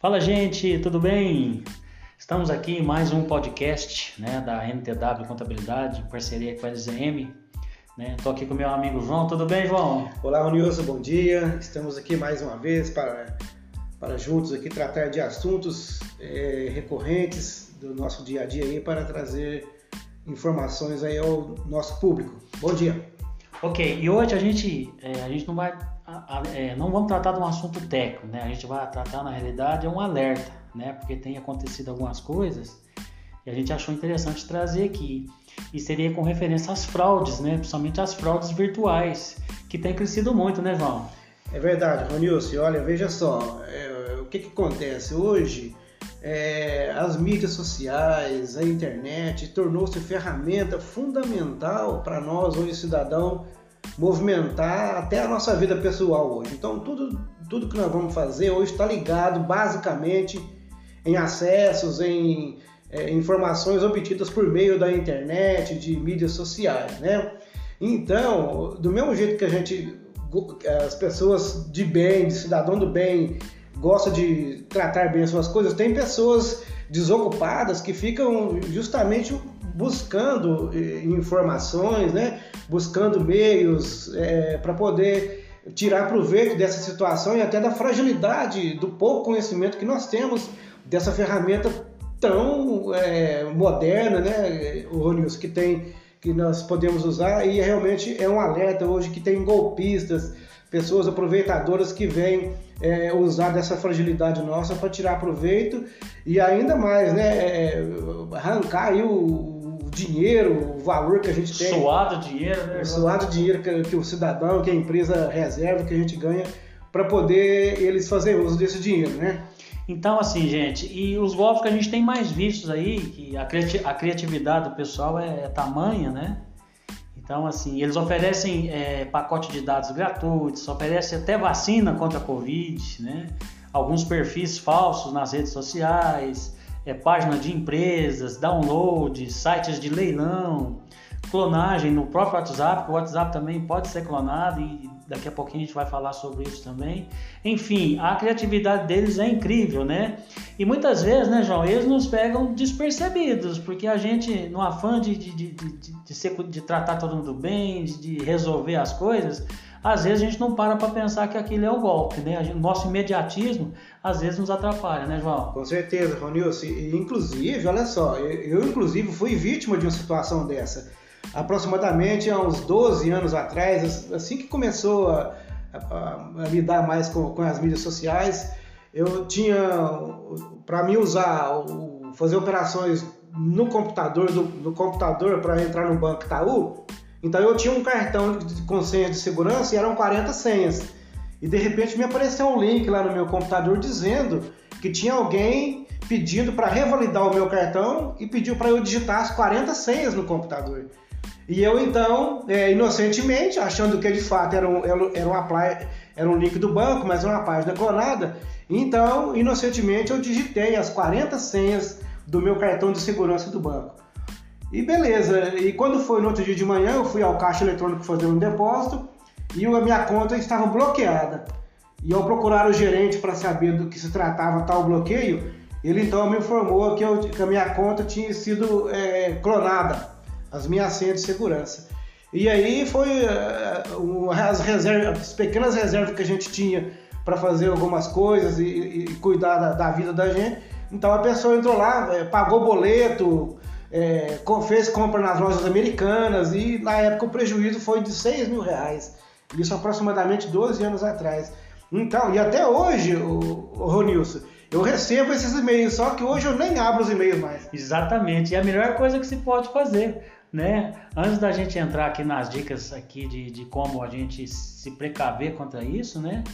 Fala gente, tudo bem? Estamos aqui em mais um podcast né, da NTW Contabilidade, parceria com a LZM. Estou né? aqui com meu amigo João, tudo bem, João? Olá, Ronilson, bom dia. Estamos aqui mais uma vez para, para juntos aqui tratar de assuntos é, recorrentes do nosso dia a dia aí para trazer informações aí ao nosso público. Bom dia. Ok, e hoje a gente, é, a gente não vai é, não vamos tratar de um assunto técnico, né? A gente vai tratar na realidade é um alerta, né? Porque tem acontecido algumas coisas e a gente achou interessante trazer aqui. E seria com referência às fraudes, né? Principalmente as fraudes virtuais, que tem crescido muito, né, João? É verdade, Ronilson. Olha, veja só, é, o que, que acontece hoje? É, as mídias sociais, a internet tornou-se ferramenta fundamental para nós, hoje cidadão, movimentar até a nossa vida pessoal hoje. Então, tudo, tudo que nós vamos fazer hoje está ligado basicamente em acessos, em é, informações obtidas por meio da internet, de mídias sociais, né? Então, do mesmo jeito que a gente, as pessoas de bem, de cidadão do bem, gosta de tratar bem as suas coisas, tem pessoas desocupadas que ficam justamente buscando eh, informações, né? buscando meios é, para poder tirar proveito dessa situação e até da fragilidade do pouco conhecimento que nós temos dessa ferramenta tão é, moderna, né, o Ronils, que tem que nós podemos usar e realmente é um alerta hoje que tem golpistas, pessoas aproveitadoras que vêm é, usar dessa fragilidade nossa para tirar proveito e ainda mais, né, é, arrancar aí o dinheiro, o valor que a gente tem. Suado dinheiro, né? O suado dinheiro que, que, o cidadão, que a empresa reserva, que a gente ganha para poder eles fazerem uso desse dinheiro, né? Então, assim, gente, e os golpes que a gente tem mais vistos aí, que a, criati a criatividade do pessoal é, é, tamanha, né? Então, assim, eles oferecem é, pacote de dados gratuitos, oferecem até vacina contra a Covid, né? Alguns perfis falsos nas redes sociais, é, página de empresas, download, sites de leilão, clonagem no próprio WhatsApp, o WhatsApp também pode ser clonado e daqui a pouquinho a gente vai falar sobre isso também. Enfim, a criatividade deles é incrível, né? E muitas vezes, né, João, eles nos pegam despercebidos, porque a gente, no afã de, de, de, de, de, ser, de tratar todo mundo bem, de resolver as coisas, às vezes a gente não para para pensar que aquilo é o golpe, né? O nosso imediatismo às vezes nos atrapalha, né, João? Com certeza, Ronilson. Inclusive, olha só, eu, eu inclusive fui vítima de uma situação dessa. Aproximadamente há uns 12 anos atrás, assim que começou a, a, a lidar mais com, com, as mídias sociais, eu tinha, para mim usar, fazer operações no computador, do, no computador para entrar no Banco Itaú, então eu tinha um cartão com senha de segurança e eram 40 senhas. E de repente me apareceu um link lá no meu computador dizendo que tinha alguém pedindo para revalidar o meu cartão e pediu para eu digitar as 40 senhas no computador. E eu então, é, inocentemente, achando que de fato era um, era, era um link do banco, mas era uma página clonada, então, inocentemente, eu digitei as 40 senhas do meu cartão de segurança do banco. E beleza, e quando foi no outro dia de manhã, eu fui ao caixa eletrônico fazer um depósito e a minha conta estava bloqueada. E ao procurar o gerente para saber do que se tratava tal bloqueio, ele então me informou que, eu, que a minha conta tinha sido é, clonada, as minhas senhas de segurança. E aí foi uh, as, reservas, as pequenas reservas que a gente tinha para fazer algumas coisas e, e cuidar da, da, vida da gente. Então a pessoa entrou lá, é, pagou boleto, é, fez compra nas lojas americanas e na época o prejuízo foi de 6 mil reais. Isso aproximadamente 12 anos atrás. Então, e até hoje, o, o Ronilson, eu recebo esses e-mails, só que hoje eu nem abro os e-mails mais. Exatamente, e a melhor coisa que se pode fazer, né? Antes da gente entrar aqui nas dicas aqui de, de como a gente se precaver contra isso, né?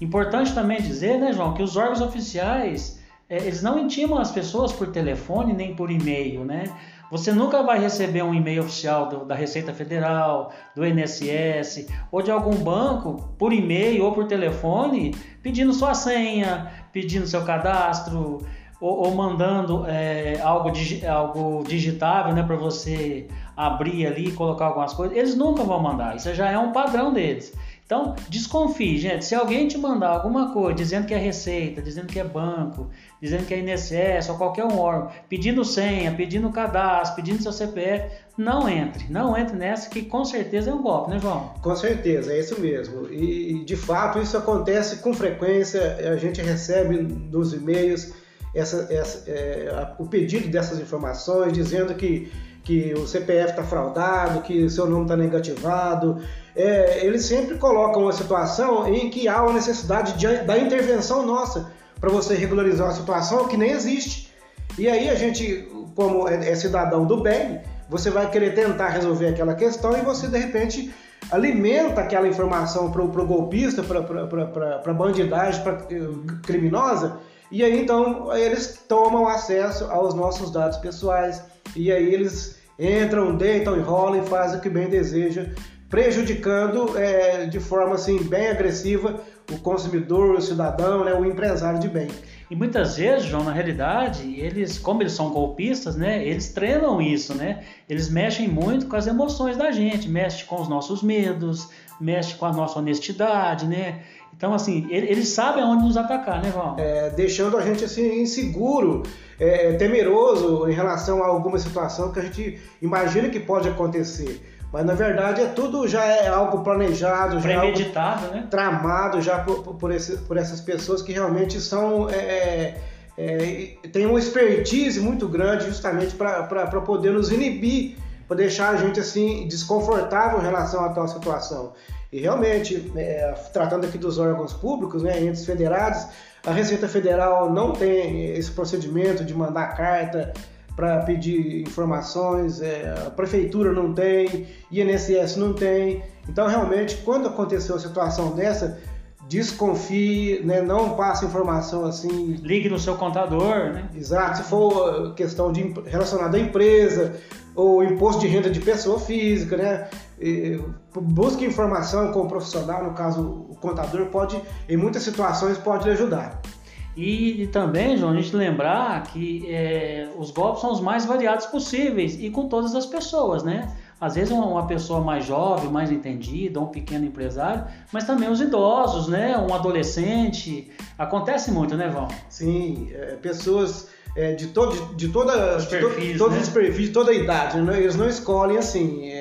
Importante também dizer, né, João, que os órgãos oficiais é, eles não intimam as pessoas por telefone nem por e-mail, né? Você nunca vai receber um e-mail oficial do, da Receita Federal, do INSS ou de algum banco por e-mail ou por telefone pedindo sua senha, pedindo seu cadastro ou, ou mandando é, algo, algo digitável né, para você abrir ali e colocar algumas coisas. Eles nunca vão mandar, isso já é um padrão deles. Então, desconfie, gente. Se alguém te mandar alguma coisa dizendo que é receita, dizendo que é banco, dizendo que é INSS ou qualquer um órgão, pedindo senha, pedindo cadastro, pedindo seu CPF, não entre. Não entre nessa que com certeza é um golpe, né, João? Com certeza, é isso mesmo. E de fato isso acontece com frequência. A gente recebe nos e-mails essa, essa, é, o pedido dessas informações dizendo que que o CPF está fraudado, que o seu nome está negativado. É, eles sempre colocam uma situação em que há uma necessidade de, da intervenção nossa para você regularizar uma situação que nem existe. E aí a gente, como é, é cidadão do bem, você vai querer tentar resolver aquela questão e você de repente alimenta aquela informação para o golpista, para a bandidagem pra, eh, criminosa, e aí então eles tomam acesso aos nossos dados pessoais e aí eles entram, deitam, enrolam e fazem o que bem deseja, prejudicando é, de forma assim bem agressiva o consumidor, o cidadão, né, o empresário de bem. E muitas vezes, João, na realidade, eles, como eles são golpistas, né, eles treinam isso, né? Eles mexem muito com as emoções da gente, mexem com os nossos medos, mexem com a nossa honestidade, né? Então, assim, eles sabem aonde nos atacar, né, Val? É, deixando a gente, assim, inseguro, é, temeroso em relação a alguma situação que a gente imagina que pode acontecer. Mas na verdade é tudo já é algo planejado, já é algo né? tramado já por, por, esse, por, essas pessoas que realmente são é, é, é tem uma expertise muito grande justamente para poder nos inibir, para deixar a gente assim desconfortável em relação a tal situação. E realmente, é, tratando aqui dos órgãos públicos, né, entes federados, a Receita Federal não tem esse procedimento de mandar carta para pedir informações, é, a prefeitura não tem, INSS não tem. Então, realmente, quando aconteceu uma situação dessa, desconfie, né, não passe informação assim. Ligue no seu contador, né? Exato, se for questão de, relacionada à empresa ou imposto de renda de pessoa física, né? Busque informação com o profissional, no caso o contador pode, em muitas situações pode ajudar. E, e, também, João, a gente lembrar que é, os golpes são os mais variados possíveis e com todas as pessoas, né? Às vezes uma, uma, pessoa mais jovem, mais entendida, um pequeno empresário, mas também os idosos, né? Um adolescente. Acontece muito, né, João? Sim, é, pessoas é, de, todo, de, de toda, perfis, de to, todos né? os perfis, de toda a idade. Né? Eles não escolhem assim, é,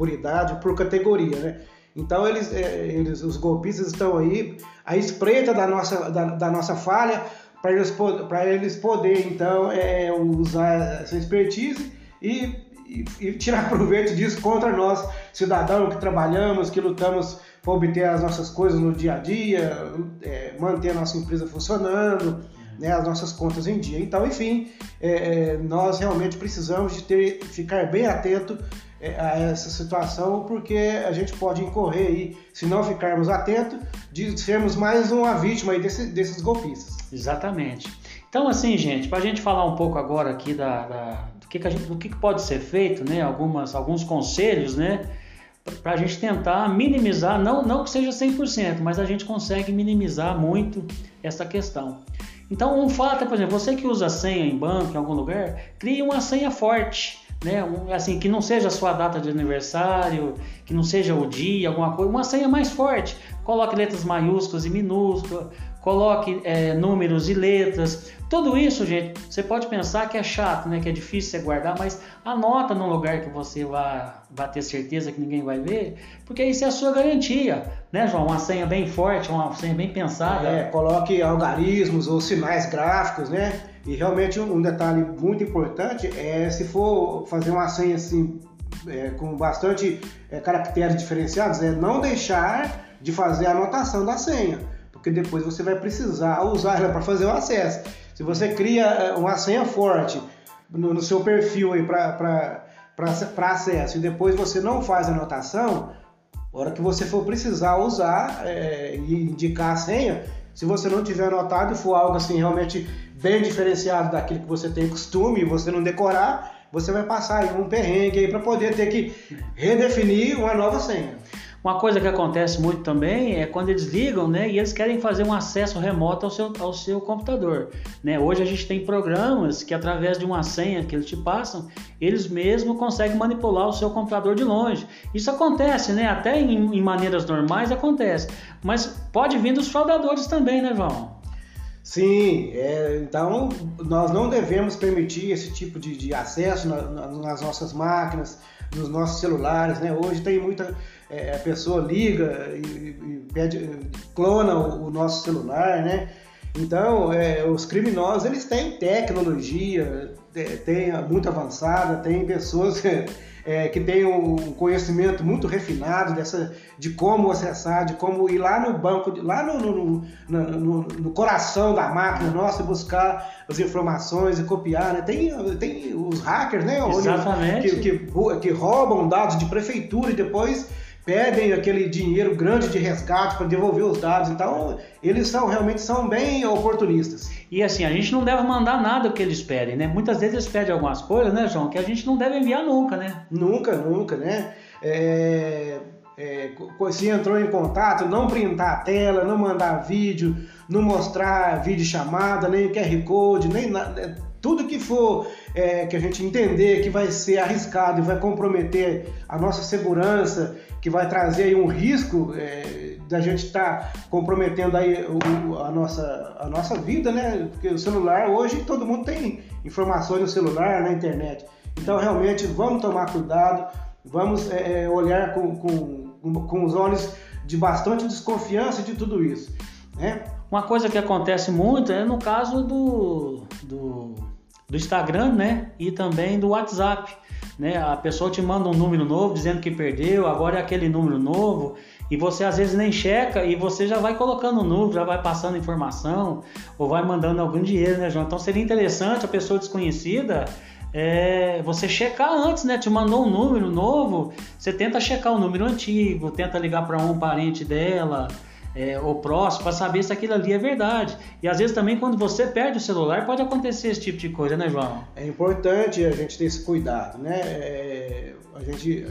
por idade, por categoria, né? Então eles, é, eles, os golpistas estão aí à espreita da nossa, da, da nossa falha para eles, para eles poderem então é, usar essa expertise e, e, e, tirar proveito disso contra nós, cidadãos que trabalhamos, que lutamos para obter as nossas coisas no dia a dia, é, manter a nossa empresa funcionando, né, as nossas contas em dia. Então, enfim, é, é nós realmente precisamos de ter, ficar bem atento é, a essa situação, porque a gente pode incorrer aí, se não ficarmos atentos, de sermos mais uma vítima aí desse, desses golpistas. Exatamente. Então, assim, gente, para a gente falar um pouco agora aqui da, da do, que, que, gente, do que, que pode ser feito, né? Algumas, alguns conselhos, né? Para a gente tentar minimizar, não, não que seja 100%, mas a gente consegue minimizar muito essa questão. Então, um fato é, por exemplo, você que usa senha em banco, em algum lugar, crie uma senha forte né? Assim, que não seja a sua data de aniversário, que não seja o dia, alguma coisa, uma senha mais forte. Coloque letras maiúsculas e minúsculas, coloque é, números e letras. Tudo isso, gente, você pode pensar que é chato, né? Que é difícil você guardar, mas anota num lugar que você vai ter certeza que ninguém vai ver, porque isso é a sua garantia, né, João? Uma senha bem forte, uma senha bem pensada. É, coloque algarismos ou sinais gráficos, né? E realmente um detalhe muito importante é se for fazer uma senha assim é, com bastante é, caracteres diferenciados, é não deixar de fazer a anotação da senha, porque depois você vai precisar usar ela para fazer o acesso. Se você cria é, uma senha forte no, no seu perfil para acesso e depois você não faz a anotação, a hora que você for precisar usar é, e indicar a senha, se você não tiver anotado e for algo assim realmente bem diferenciado daquilo que você tem costume você não decorar, você vai passar aí um perrengue aí para poder ter que redefinir uma nova senha. Uma coisa que acontece muito também é quando eles ligam, né, e eles querem fazer um acesso remoto ao seu, ao seu computador, né? Hoje a gente tem programas que através de uma senha que eles te passam, eles mesmos conseguem manipular o seu computador de longe. Isso acontece, né? Até em, em maneiras normais acontece, mas pode vir dos fraudadores também, né, João? Sim, é, então nós não devemos permitir esse tipo de, de acesso na, na, nas nossas máquinas, nos nossos celulares, né? Hoje tem muita é, a pessoa liga e, e pede, clona o, o, nosso celular, né? Então, é, os criminosos eles têm tecnologia, tem muito avançada, tem pessoas é, que têm um conhecimento muito refinado dessa, de como acessar, de como ir lá no banco, lá no, no, no, no coração da máquina nossa e buscar as informações e copiar. Né? Tem, tem os hackers, né? Exatamente. Que, que, que roubam dados de prefeitura e depois pedem aquele dinheiro grande de resgate para devolver os dados. Então, eles são realmente são bem oportunistas. E assim, a gente não deve mandar nada que eles pedem, né? Muitas vezes eles pedem algumas coisas, né, João, que a gente não deve enviar nunca, né? Nunca, nunca, né? É, é, se entrou em contato, não printar a tela, não mandar vídeo, não mostrar vídeo chamada, nem QR Code, nem nada. Tudo que for é, que a gente entender que vai ser arriscado e vai comprometer a nossa segurança que vai trazer aí um risco é, da gente estar tá comprometendo aí o, a, nossa, a nossa vida, né? Porque o celular, hoje todo mundo tem informações no celular, na internet. Então, realmente, vamos tomar cuidado, vamos é, é olhar com, com, com os olhos de bastante desconfiança de tudo isso, né? Uma coisa que acontece muito é no caso do, do, do Instagram, né? E também do WhatsApp né? A pessoa te manda um número novo dizendo que perdeu, agora é aquele número novo, e você às vezes nem checa e você já vai colocando o número, já vai passando informação ou vai mandando algum dinheiro, né, João? Então seria interessante a pessoa desconhecida é, você checar antes, né? Te mandou um número novo, você tenta checar o número antigo, tenta ligar para um parente dela é, ou próximo para saber se aquilo ali é verdade. E às vezes também quando você perde o celular pode acontecer esse tipo de coisa, né, João? É importante a gente ter esse cuidado, né? É, a gente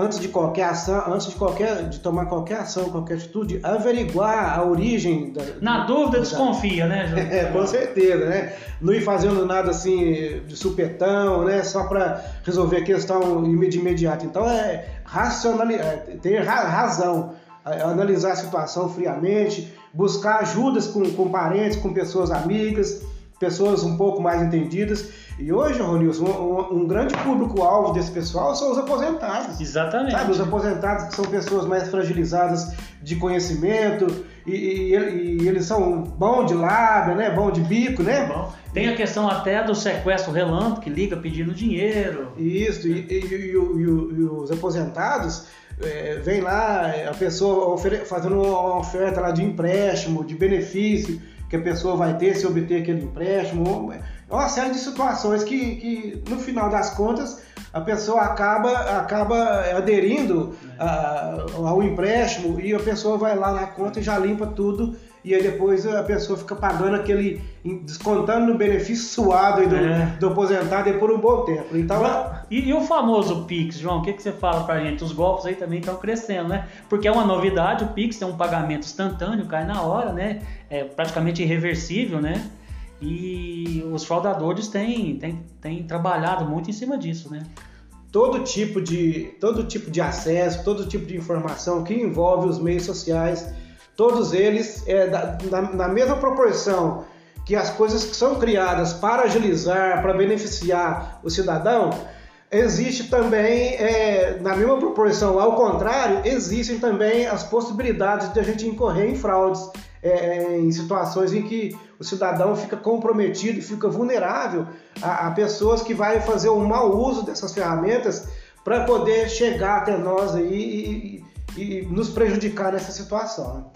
antes de qualquer ação, antes de qualquer de tomar qualquer ação, qualquer atitude, averiguar a origem da, Na dúvida, da, desconfia, né? É, com certeza, né? Não ir fazendo nada assim de supetão, né? Só para resolver a questão de imediato. Então é racionalidade, é, ter razão analisar a situação friamente, buscar ajudas com, com parentes, com pessoas amigas, pessoas um pouco mais entendidas. E hoje, Ronilson, um, um grande público-alvo desse pessoal são os aposentados. Exatamente. Sabe, os aposentados que são pessoas mais fragilizadas de conhecimento e, e, e eles são bom de lábia, né? Bom de bico, né? Bom. Tem a questão até do sequestro relâmpago, que liga pedindo dinheiro. Isso, e, e os aposentados é, vem lá a pessoa fazendo uma oferta lá de empréstimo, de benefício que a pessoa vai ter se obter aquele empréstimo. É uma série de situações que, que no final das contas, a pessoa acaba, acaba aderindo a, ao empréstimo e a pessoa vai lá na conta e já limpa tudo e aí depois a pessoa fica pagando aquele, descontando no benefício suado do, é. do aposentado por um bom tempo. Então, e, e o famoso Pix, João, o que, que você fala pra gente? Os golpes aí também estão crescendo, né? Porque é uma novidade, o Pix é um pagamento instantâneo, cai na hora, né? É praticamente irreversível, né? E os fraudadores têm, têm, têm trabalhado muito em cima disso, né? Todo tipo, de, todo tipo de acesso, todo tipo de informação que envolve os meios sociais todos eles é, da, na, na mesma proporção que as coisas que são criadas para agilizar, para beneficiar o cidadão, existe também, é, na mesma proporção, ao contrário, existem também as possibilidades de a gente incorrer em fraudes, é, em situações em que o cidadão fica comprometido e fica vulnerável a, a pessoas que vão fazer um mau uso dessas ferramentas para poder chegar até nós aí e, e, nos prejudicar nessa situação.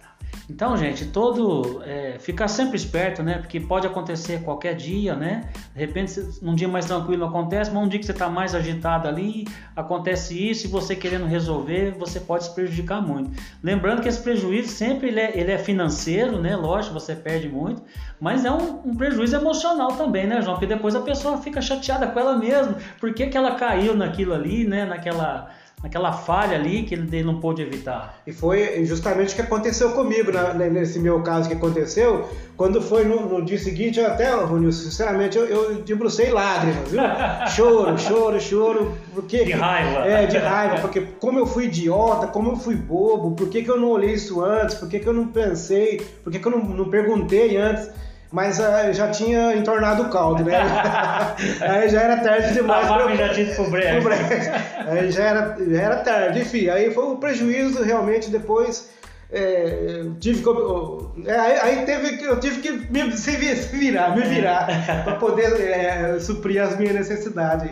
Então, gente, todo é, ficar sempre esperto, né? Porque pode acontecer qualquer dia, né? De repente, num dia mais tranquilo acontece, mas um dia que você está mais agitado ali, acontece isso e você querendo resolver, você pode se prejudicar muito. Lembrando que esse prejuízo sempre ele é, ele é financeiro, né? Lógico, você perde muito, mas é um, um, prejuízo emocional também, né, João? Porque depois a pessoa fica chateada com ela mesma, por que, que ela caiu naquilo ali, né? Naquela naquela falha ali que ele não pôde evitar. E foi justamente o que aconteceu comigo, nesse meu caso que aconteceu, quando foi no, no dia seguinte, eu até, Ronilson, sinceramente, eu, eu debrucei lágrimas, viu? choro, choro, choro. Porque, de raiva. É, de raiva, porque como eu fui idiota, como eu fui bobo, por que, que eu não olhei isso antes, por que, que eu não pensei, por que, que eu não, não perguntei antes mas uh, já tinha entornado o caldo, né? aí já era tarde demais. A já tinha pro brejo. Aí já era, já era tarde, enfim. Aí foi um prejuízo realmente depois. É, tive que, é, aí teve, eu tive que me, se virar, me virar para poder é, suprir as minhas necessidades.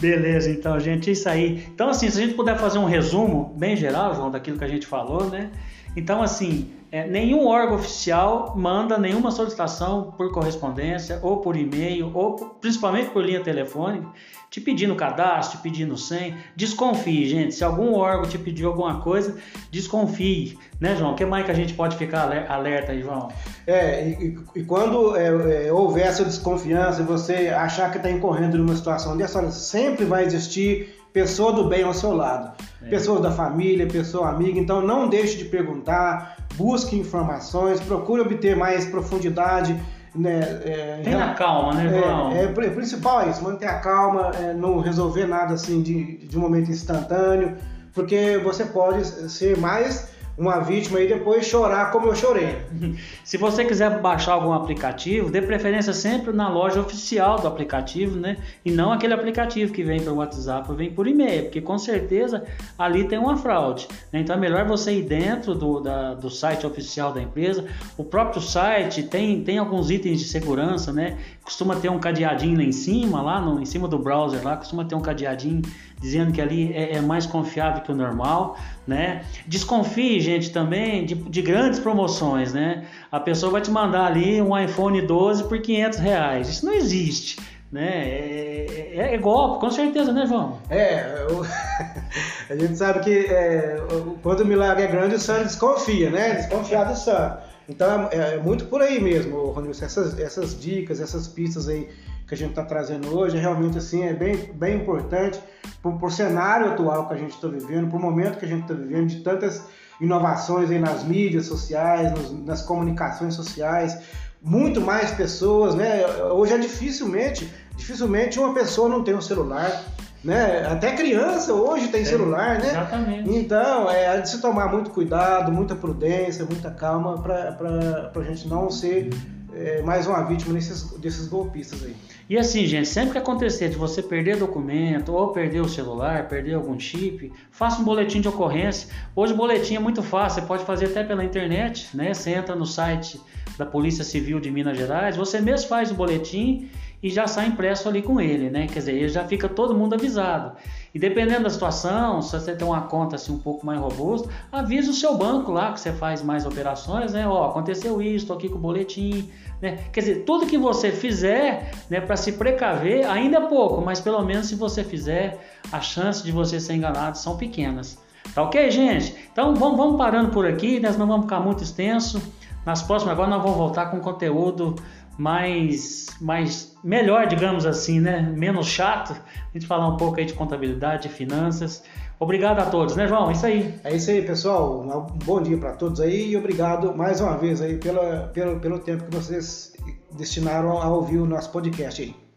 Beleza, então, gente, isso aí. Então, assim, se a gente puder fazer um resumo bem geral, João, daquilo que a gente falou, né? Então, assim, é, nenhum órgão oficial manda nenhuma solicitação por correspondência ou por e-mail ou principalmente por linha telefônica te pedindo cadastro, te pedindo senha. Desconfie, gente. Se algum órgão te pedir alguma coisa, desconfie. Né, João? O que mais que a gente pode ficar alerta aí, João? É, e, e quando é, é, houver essa desconfiança e você achar que está incorrendo numa situação dessa, sempre vai existir pessoa do bem ao seu lado. É. Pessoas da família, pessoa amiga. Então não deixe de perguntar, busque informações, procure obter mais profundidade. Né, é, Tenha calma, né, João? É, é, o principal é isso, manter a calma, é, não resolver nada assim de, de um momento instantâneo, porque você pode ser mais uma vítima e depois chorar como eu chorei. Se você quiser baixar algum aplicativo, dê preferência sempre na loja oficial do aplicativo, né? E não aquele aplicativo que vem pelo WhatsApp ou vem por e-mail, porque com certeza ali tem uma fraude. Né? Então é melhor você ir dentro do, da, do site oficial da empresa. O próprio site tem, tem alguns itens de segurança, né? Costuma ter um cadeadinho lá em cima, lá no, em cima do browser lá, costuma ter um cadeadinho dizendo que ali é, é mais confiável que o normal, né? Desconfie, gente, também de, de, grandes promoções, né? A pessoa vai te mandar ali um iPhone 12 por 500 reais. Isso não existe, né? É, é, é golpe, com certeza, né, João? É, eu... a gente sabe que é, quando o milagre é grande, o santo desconfia, né? Desconfiar do santo. Então é, é, muito por aí mesmo, Ronilson, essas, essas dicas, essas pistas aí que a gente está trazendo hoje, é realmente assim, é bem, bem importante para o cenário atual que a gente está vivendo, para o momento que a gente está vivendo, de tantas inovações aí nas mídias sociais, nos, nas comunicações sociais, muito mais pessoas, né? Hoje é dificilmente, dificilmente uma pessoa não tem um celular, né? Até criança hoje tem é, celular, né? Exatamente. Então, é de se tomar muito cuidado, muita prudência, muita calma para a gente não ser é, mais uma vítima desses, desses golpistas aí. E assim, gente, sempre que acontecer de você perder documento ou perder o celular, perder algum chip, faça um boletim de ocorrência. Hoje o boletim é muito fácil, você pode fazer até pela internet, né? Você entra no site da Polícia Civil de Minas Gerais, você mesmo faz o boletim e já sai impresso ali com ele, né? Quer dizer, já fica todo mundo avisado. E dependendo da situação, se você tem uma conta assim um pouco mais robusta, avisa o seu banco lá que você faz mais operações, né? Ó, aconteceu isso, estou aqui com o boletim, né? Quer dizer, tudo que você fizer, né, para se precaver, ainda é pouco, mas pelo menos se você fizer, as chances de você ser enganado são pequenas. Tá ok, gente? Então vamos, vamos parando por aqui, nós não vamos ficar muito extenso. Nas próximas agora nós vamos voltar com conteúdo mais, mais melhor, digamos assim, né? Menos chato. A gente falar um pouco aí de contabilidade, de finanças. Obrigado a todos, né, João? Isso aí. É isso aí, pessoal. Um bom dia para todos aí e obrigado mais uma vez aí pela, pelo, pelo tempo que vocês destinaram a ouvir o nosso podcast aí.